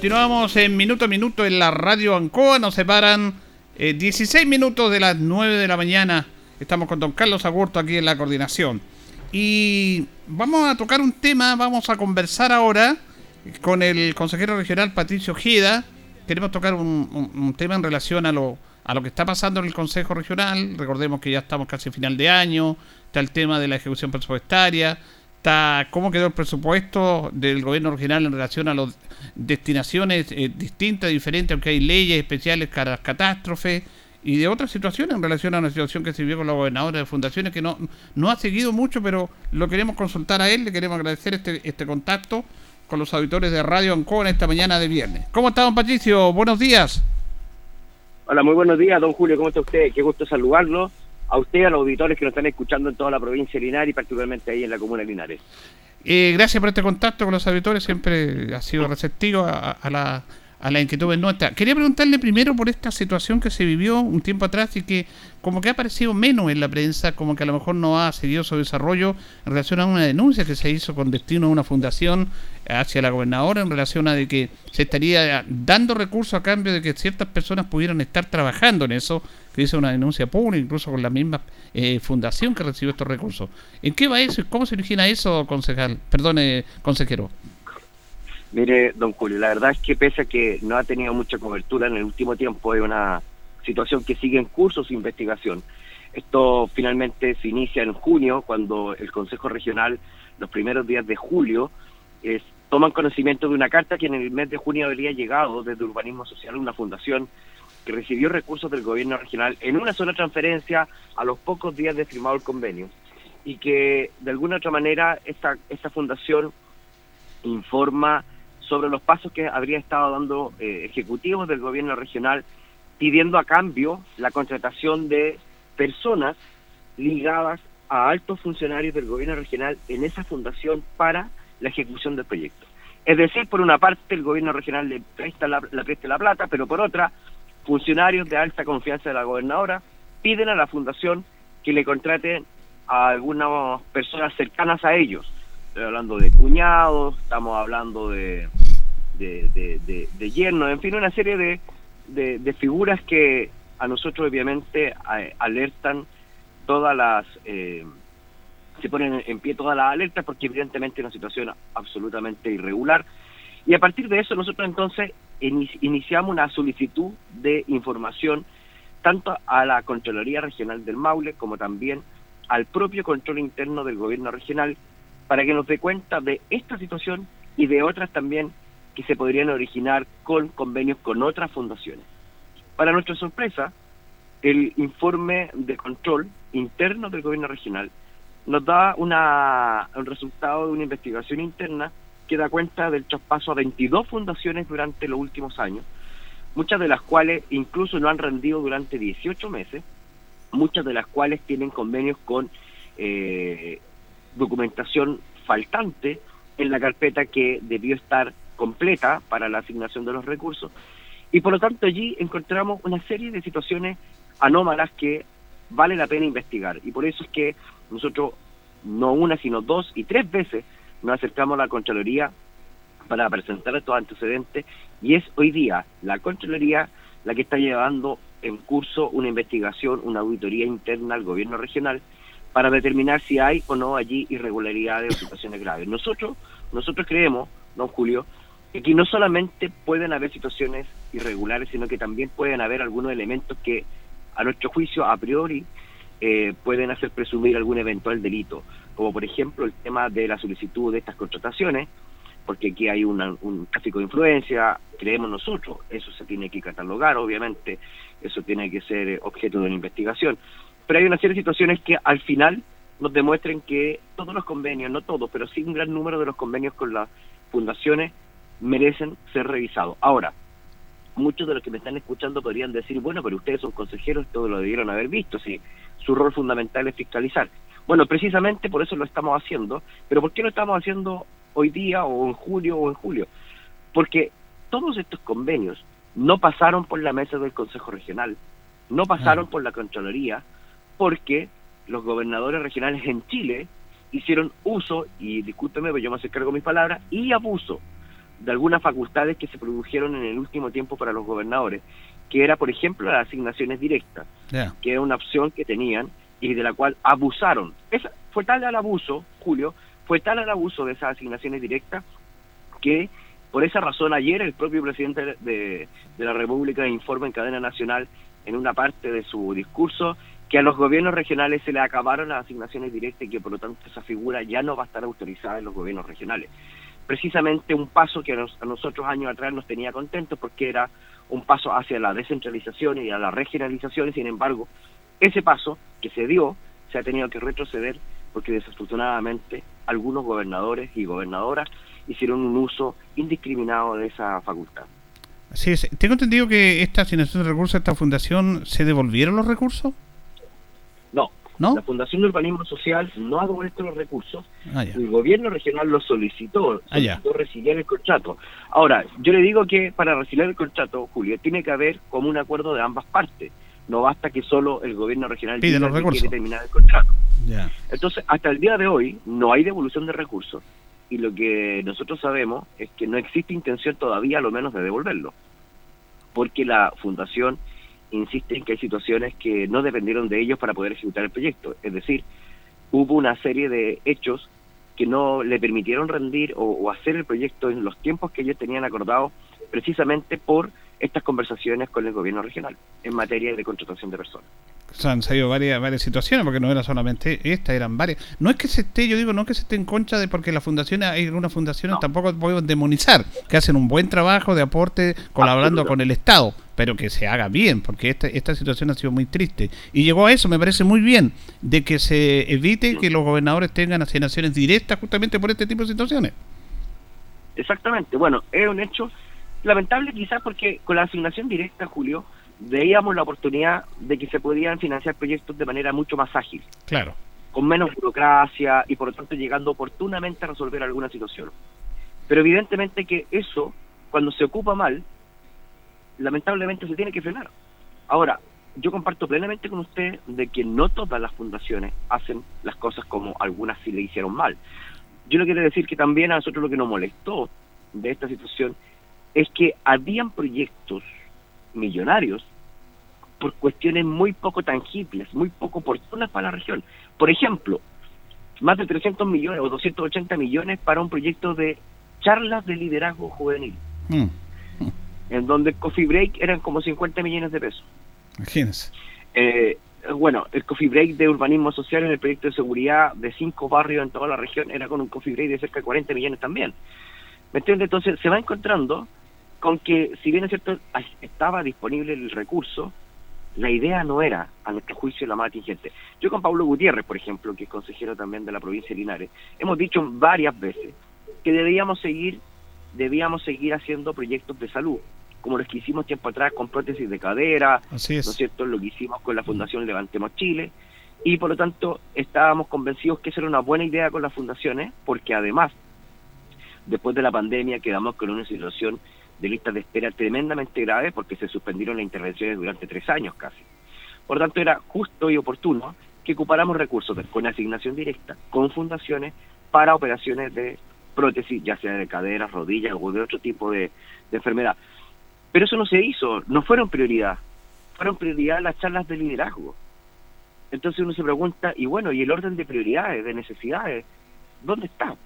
Continuamos en minuto a minuto en la radio Ancoa. Nos separan eh, 16 minutos de las 9 de la mañana. Estamos con don Carlos Agurto aquí en la coordinación. Y vamos a tocar un tema, vamos a conversar ahora con el consejero regional Patricio Ojeda. Queremos tocar un, un- un tema en relación a lo, a lo que está pasando en el Consejo Regional. Recordemos que ya estamos casi a final de año. Está el tema de la ejecución presupuestaria. Está cómo quedó el presupuesto del gobierno regional en relación a las destinaciones eh, distintas, diferentes, aunque hay leyes especiales para las catástrofes y de otras situaciones en relación a una situación que se vio con la gobernadora de fundaciones que no, no ha seguido mucho, pero lo queremos consultar a él, le queremos agradecer este, este contacto con los auditores de Radio Ancona esta mañana de viernes. ¿Cómo está, don Patricio? Buenos días. Hola, muy buenos días, don Julio, ¿cómo está usted? Qué gusto saludarlo. A usted, a los auditores que nos están escuchando en toda la provincia de Linares y particularmente ahí en la comuna de Linares. Eh, gracias por este contacto con los auditores, siempre ha sido receptivo a, a la a la inquietud nuestra. Quería preguntarle primero por esta situación que se vivió un tiempo atrás y que como que ha aparecido menos en la prensa, como que a lo mejor no ha seguido su desarrollo en relación a una denuncia que se hizo con destino a una fundación hacia la gobernadora en relación a de que se estaría dando recursos a cambio de que ciertas personas pudieran estar trabajando en eso, que hizo una denuncia pública, incluso con la misma eh, fundación que recibió estos recursos. ¿En qué va eso y cómo se origina eso, concejal? Perdone, consejero. Mire, don Julio, la verdad es que pese a que no ha tenido mucha cobertura en el último tiempo, hay una situación que sigue en curso su investigación. Esto finalmente se inicia en junio, cuando el Consejo Regional, los primeros días de julio, es, toman conocimiento de una carta que en el mes de junio habría llegado desde Urbanismo Social, una fundación que recibió recursos del gobierno regional en una sola transferencia a los pocos días de firmado el convenio y que de alguna otra manera esta, esta fundación informa sobre los pasos que habría estado dando eh, ejecutivos del gobierno regional pidiendo a cambio la contratación de personas ligadas a altos funcionarios del gobierno regional en esa fundación para la ejecución del proyecto. Es decir, por una parte el gobierno regional le presta la, le presta la plata, pero por otra, funcionarios de alta confianza de la gobernadora piden a la fundación que le contraten a algunas personas cercanas a ellos. Estoy hablando de cuñados, estamos hablando de, de, de, yerno, en fin, una serie de, de, figuras que a nosotros obviamente alertan todas las... Eh, se ponen en pie todas las alertas porque evidentemente es una situación absolutamente irregular. Y a partir de eso nosotros entonces iniciamos una solicitud de información tanto a la Contraloría Regional del Maule como también al propio control interno del gobierno regional para que nos dé cuenta de esta situación y de otras también que se podrían originar con convenios con otras fundaciones. Para nuestra sorpresa, el informe de control interno del gobierno regional nos da una, un resultado de una investigación interna que da cuenta del traspaso a 22 fundaciones durante los últimos años, muchas de las cuales incluso no han rendido durante 18 meses, muchas de las cuales tienen convenios con eh, documentación faltante en la carpeta que debió estar completa para la asignación de los recursos. Y por lo tanto allí encontramos una serie de situaciones anómalas que vale la pena investigar. Y por eso es que nosotros no una, sino dos y tres veces nos acercamos a la Contraloría para presentar estos antecedentes y es hoy día la Contraloría la que está llevando en curso una investigación, una auditoría interna al gobierno regional para determinar si hay o no allí irregularidades o situaciones graves. Nosotros, nosotros creemos, don Julio, Aquí no solamente pueden haber situaciones irregulares, sino que también pueden haber algunos elementos que, a nuestro juicio, a priori, eh, pueden hacer presumir algún eventual delito, como por ejemplo el tema de la solicitud de estas contrataciones, porque aquí hay un tráfico de influencia, creemos nosotros, eso se tiene que catalogar, obviamente, eso tiene que ser objeto de una investigación, pero hay una serie de situaciones que al final nos demuestren que todos los convenios, no todos, pero sí un gran número de los convenios con las fundaciones merecen ser revisados. Ahora, muchos de los que me están escuchando podrían decir, bueno, pero ustedes son consejeros, todo lo debieron haber visto, si su rol fundamental es fiscalizar. Bueno, precisamente por eso lo estamos haciendo, pero ¿por qué lo estamos haciendo hoy día o en julio o en julio? Porque todos estos convenios no pasaron por la mesa del Consejo Regional, no pasaron por la Contraloría, porque los gobernadores regionales en Chile hicieron uso, y discúlpeme, yo me hacer cargo de mis palabras, y abuso de algunas facultades que se produjeron en el último tiempo para los gobernadores, que era, por ejemplo, las asignaciones directas, que era una opción que tenían y de la cual abusaron. Esa, fue tal el abuso, Julio, fue tal el abuso de esas asignaciones directas que por esa razón ayer el propio presidente de, de la República informa en cadena nacional en una parte de su discurso que a los gobiernos regionales se le acabaron las asignaciones directas y que por lo tanto esa figura ya no va a estar autorizada en los gobiernos regionales precisamente un paso que a, nosotros años atrás nos tenía contentos porque era un paso hacia la descentralización y a la regionalización y sin embargo ese paso que se dio se ha tenido que retroceder porque desafortunadamente algunos gobernadores y gobernadoras hicieron un uso indiscriminado de esa facultad. Sí, tengo entendido que esta asignación de recursos, esta fundación, ¿se devolvieron los recursos? No. La Fundación de Urbanismo Social no ha devuelto los recursos. Ah, el gobierno regional los solicitó, ah, solicitó recibir el contrato. Ahora, yo le digo que para recibir el contrato, Julio, tiene que haber como un acuerdo de ambas partes. No basta que solo el gobierno regional Pide los recursos. terminar el contrato. Entonces, hasta el día de hoy no hay devolución de recursos y lo que nosotros sabemos es que no existe intención todavía, a lo menos, de devolverlo, porque la fundación insiste en que hay situaciones que no dependieron de ellos para poder ejecutar el proyecto, es decir, hubo una serie de hechos que no le permitieron rendir o, hacer el proyecto en los tiempos que ellos tenían acordados precisamente por estas conversaciones con el gobierno regional en materia de contratación de personas se han salido varias, varias situaciones, porque no era solamente esta, eran varias. No es que se esté, yo digo, no es que se esté en contra de porque las fundaciones, hay algunas fundaciones tampoco podemos demonizar, que hacen un buen trabajo de aporte colaborando con el Estado, pero que se haga bien, porque esta, esta situación ha sido muy triste. Y llegó a eso, me parece muy bien, de que se evite que los gobernadores tengan asignaciones directas justamente por este tipo de situaciones. Exactamente, bueno, es un hecho lamentable quizás porque con la asignación directa, Julio, veíamos la oportunidad de que se podían financiar proyectos de manera mucho más ágil. Claro. Con menos burocracia y por lo tanto llegando oportunamente a resolver alguna situación. Pero evidentemente que eso, cuando se ocupa mal, lamentablemente se tiene que frenar. Ahora, yo comparto plenamente con usted de que no todas las fundaciones hacen las cosas como algunas sí le hicieron mal. Yo le quiero decir que también a nosotros lo que nos molestó de esta situación es que habían proyectos millonarios por cuestiones muy poco tangibles, muy poco oportunas para la región. Por ejemplo, más de 300 millones o 280 millones para un proyecto de charlas de liderazgo juvenil, mm. en donde el Coffee Break eran como 50 millones de pesos. Imagínense. Eh, bueno, el Coffee Break de urbanismo social en el proyecto de seguridad de cinco barrios en toda la región era con un Coffee Break de cerca de 40 millones también. ¿Me entiendes? Entonces se va encontrando con que, si bien es cierto, estaba disponible el recurso, la idea no era, a nuestro juicio, la más atingente. Yo con Pablo Gutiérrez, por ejemplo, que es consejero también de la provincia de Linares, hemos dicho varias veces que debíamos seguir, debíamos seguir haciendo proyectos de salud, como los que hicimos tiempo atrás con prótesis de cadera, Así es. ¿no es cierto? Lo que hicimos con la Fundación Levantemos Chile, y por lo tanto estábamos convencidos que esa era una buena idea con las fundaciones, porque además, después de la pandemia quedamos con una situación de listas de espera tremendamente graves porque se suspendieron las intervenciones durante tres años casi. Por tanto, era justo y oportuno que ocupáramos recursos con asignación directa, con fundaciones, para operaciones de prótesis, ya sea de caderas, rodillas o de otro tipo de, enfermedad. Pero eso no se hizo, no fueron prioridad, fueron prioridad las charlas de liderazgo. Entonces uno se pregunta, y bueno, ¿y el orden de prioridades, de necesidades? ¿Dónde está?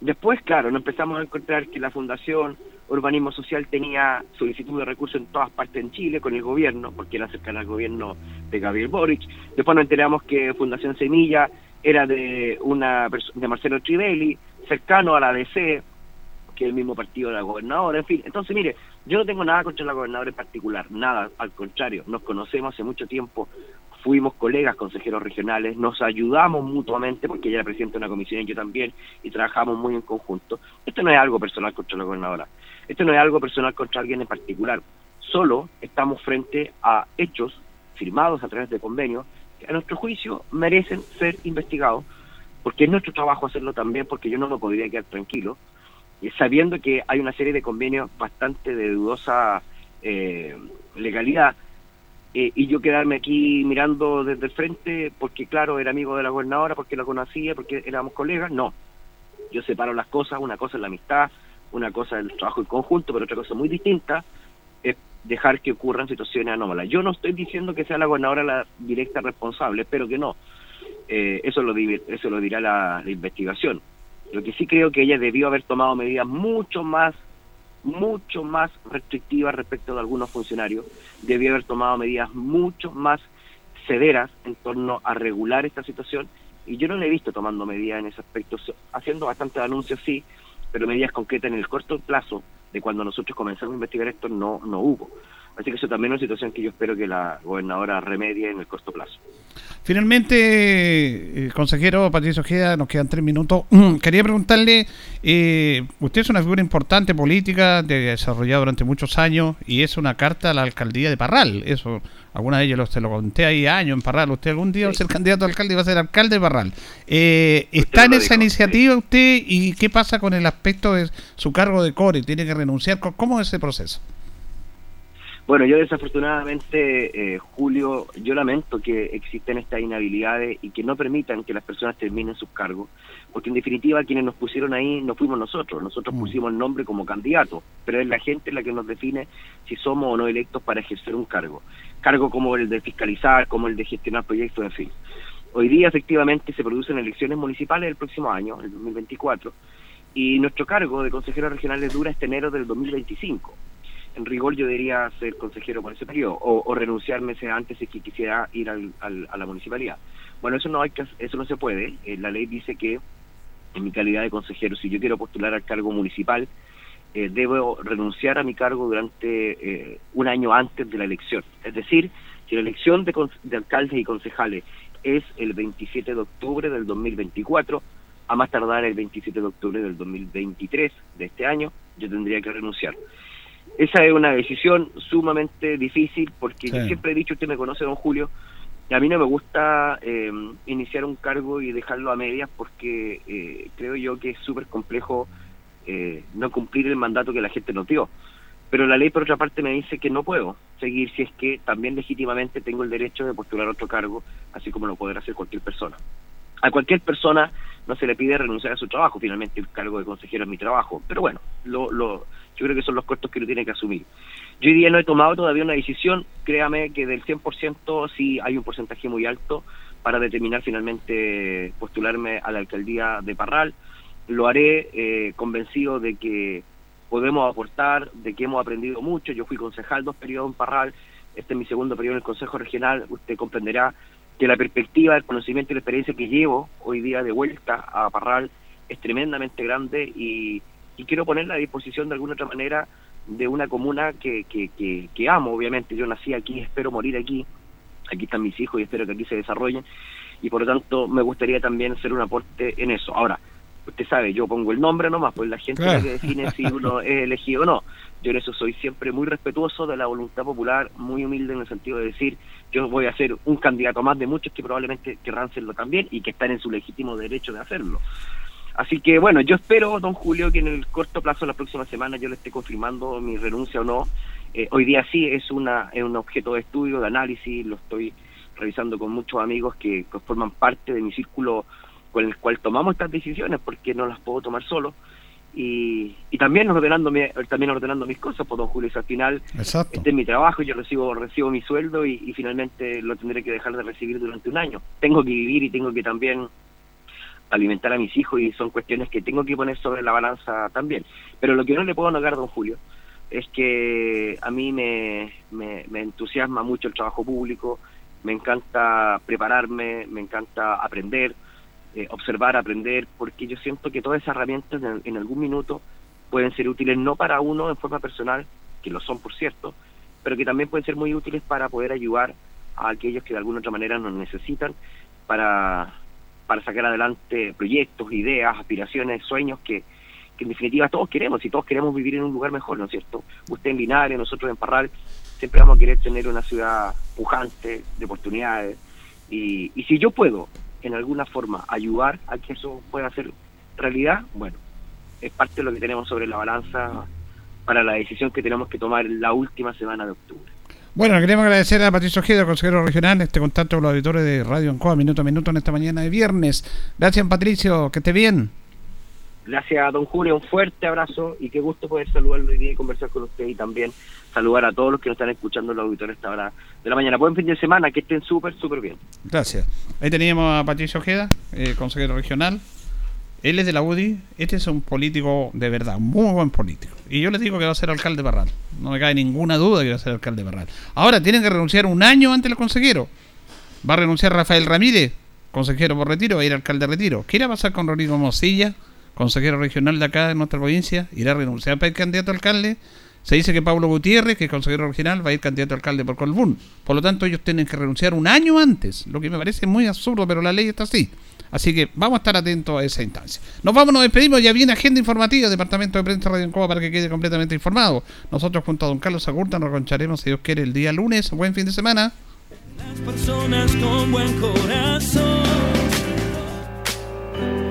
Después, claro, nos empezamos a encontrar que la Fundación Urbanismo Social tenía solicitud de recursos en todas partes en Chile con el gobierno, porque era cercana al gobierno de Gabriel Boric. Después nos enteramos que Fundación Semilla era de una de Marcelo Trivelli, cercano a la DC, que es el mismo partido de la gobernadora, en fin. Entonces, mire, yo no tengo nada contra la gobernadora en particular, nada, al contrario, nos conocemos hace mucho tiempo, fuimos colegas consejeros regionales, nos ayudamos mutuamente, porque ella era presidenta de una comisión y yo también, y trabajamos muy en conjunto. Esto no es algo personal contra la gobernadora, esto no es algo personal contra alguien en particular, solo estamos frente a hechos firmados a través de convenios que a nuestro juicio merecen ser investigados, porque es nuestro trabajo hacerlo también, porque yo no me podría quedar tranquilo, sabiendo que hay una serie de convenios bastante de dudosa eh, legalidad, eh, y yo quedarme aquí mirando desde el frente porque claro era amigo de la gobernadora porque la conocía porque éramos colegas no. Yo separo las cosas una cosa es la amistad una cosa es el trabajo en conjunto pero otra cosa muy distinta es dejar que ocurran situaciones anómalas. Yo no estoy diciendo que sea la gobernadora la directa responsable espero que no. Eh, eso lo eso lo dirá la investigación. Lo que sí creo que ella debió haber tomado medidas mucho más mucho más restrictiva respecto de algunos funcionarios, debió haber tomado medidas mucho más severas en torno a regular esta situación y yo no le he visto tomando medidas en ese aspecto, haciendo bastantes anuncios sí, pero medidas concretas en el corto plazo de cuando nosotros comenzamos a investigar esto no, no hubo. Así que eso también es una situación que yo espero que la gobernadora remedie en el corto plazo. Finalmente, eh, consejero Patricio Ojeda, nos quedan tres minutos. Quería preguntarle, eh, usted es una figura importante política, de, desarrollado durante muchos años, y es una carta a la alcaldía de Parral. Eso, alguna de ellas se lo conté ahí años en Parral. Usted algún día va a ser candidato a alcalde y va a ser alcalde de Parral. Eh, ¿Está en esa iniciativa usted y qué pasa con el aspecto de su cargo de core? ¿Tiene que renunciar? ¿Cómo es ese proceso? Bueno, yo desafortunadamente, eh, Julio, yo lamento que existen estas inhabilidades y que no permitan que las personas terminen sus cargos, porque en definitiva quienes nos pusieron ahí no fuimos nosotros, nosotros mm. pusimos el nombre como candidato, pero es la gente la que nos define si somos o no electos para ejercer un cargo, cargo como el de fiscalizar, como el de gestionar proyectos, en fin. Hoy día efectivamente se producen elecciones municipales el próximo año, el 2024, y nuestro cargo de consejero regional dura este enero del 2025 en rigor yo debería ser consejero por ese periodo o, renunciarme antes de que quisiera ir al, a la municipalidad. Bueno, eso no hay que, eso no se puede. Eh, la ley dice que en mi calidad de consejero, si yo quiero postular al cargo municipal, eh, debo renunciar a mi cargo durante eh, un año antes de la elección. Es decir, si la elección de, de alcaldes y concejales es el 27 de octubre del 2024, a más tardar el 27 de octubre del 2023 de este año, yo tendría que renunciar. Esa es una decisión sumamente difícil porque yo siempre he dicho, usted me conoce, don Julio, y a mí no me gusta eh, iniciar un cargo y dejarlo a medias porque eh, creo yo que es súper complejo eh, no cumplir el mandato que la gente nos dio. Pero la ley, por otra parte, me dice que no puedo seguir si es que también legítimamente tengo el derecho de postular otro cargo, así como lo podrá hacer cualquier persona. A cualquier persona no se le pide renunciar a su trabajo, finalmente el cargo de consejero es mi trabajo, pero bueno, lo, lo, yo creo que son los costos que uno tiene que asumir. Yo hoy día no he tomado todavía una decisión, créame que del 100% sí hay un porcentaje muy alto para determinar finalmente postularme a la alcaldía de Parral. Lo haré eh, convencido de que podemos aportar, de que hemos aprendido mucho. Yo fui concejal dos periodos en Parral, este es mi segundo periodo en el Consejo Regional. Usted comprenderá que la perspectiva, el conocimiento y la experiencia que llevo hoy día de vuelta a Parral es tremendamente grande y y quiero ponerla a disposición de alguna otra manera de una comuna que, que, que, amo, obviamente. Yo nací aquí, espero morir aquí. Aquí están mis hijos y espero que aquí se desarrollen. Y por lo tanto, me gustaría también hacer un aporte en eso. Ahora, usted sabe, yo pongo el nombre nomás, pues la gente que define si uno es elegido o no. Yo en eso soy siempre muy respetuoso de la voluntad popular, muy humilde en el sentido de decir, yo voy a ser un candidato más de muchos que probablemente querrán serlo también y que están en su legítimo derecho de hacerlo. Así que bueno, yo espero, don Julio, que en el corto plazo, la próxima semana, yo le esté confirmando mi renuncia o no. Eh, hoy día sí es, una, es un objeto de estudio, de análisis, lo estoy revisando con muchos amigos que, forman parte de mi círculo con el cual tomamos estas decisiones, porque no las puedo tomar solo. Y, y también ordenando también ordenando mis cosas, pues don Julio, al final este es mi trabajo, yo recibo recibo mi sueldo y, y finalmente lo tendré que dejar de recibir durante un año. Tengo que vivir y tengo que también alimentar a mis hijos y son cuestiones que tengo que poner sobre la balanza también. Pero lo que no le puedo negar, don Julio, es que a mí me, me, entusiasma mucho el trabajo público, me encanta prepararme, me encanta aprender, eh, observar, aprender, porque yo siento que todas esas herramientas en, algún minuto pueden ser útiles no para uno en forma personal, que lo son por cierto, pero que también pueden ser muy útiles para poder ayudar a aquellos que de alguna otra manera nos necesitan para para sacar adelante proyectos, ideas, aspiraciones, sueños que, en definitiva todos queremos y todos queremos vivir en un lugar mejor, ¿no es cierto? Usted en Linares, nosotros en Parral, siempre vamos a querer tener una ciudad pujante, de oportunidades. Y, y si yo puedo, en alguna forma, ayudar a que eso pueda ser realidad, bueno, es parte de lo que tenemos sobre la balanza para la decisión que tenemos que tomar la última semana de octubre. Bueno, queremos agradecer a Patricio Ojeda, consejero regional, este contacto con los auditores de Radio Ancoa, minuto a minuto en esta mañana de viernes. Gracias, Patricio, que esté bien. Gracias, don Julio, un fuerte abrazo y qué gusto poder saludarlo hoy día y conversar con usted y también saludar a todos los que nos están escuchando los auditores esta hora de la mañana. Buen fin de semana, que estén súper, súper bien. Gracias. Ahí teníamos a Patricio Ojeda, eh, consejero regional. Él es de la UDI, este es un político de verdad, un muy buen político. Y yo le digo que va a ser alcalde de Barral. No me cae ninguna duda que va a ser alcalde de Barral. Ahora tienen que renunciar un año antes el consejero. Va a renunciar Rafael Ramírez, consejero por retiro, va a ir alcalde de retiro. ¿Qué irá a pasar con Rodrigo Mosilla, consejero regional de acá de nuestra provincia? ¿Irá a renunciar para el candidato a alcalde? Se dice que Pablo Gutiérrez, que es consejero regional, va a ir candidato a alcalde por Colbún. Por lo tanto, ellos tienen que renunciar un año antes, lo que me parece muy absurdo, pero la ley está así. Así que vamos a estar atentos a esa instancia. Nos vamos, nos despedimos. Ya viene agenda informativa, Departamento de Prensa Radio Encoba, para que quede completamente informado. Nosotros, junto a don Carlos Agurta, nos reconcharemos, si Dios quiere, el día lunes. Buen fin de semana. Las personas con buen corazón.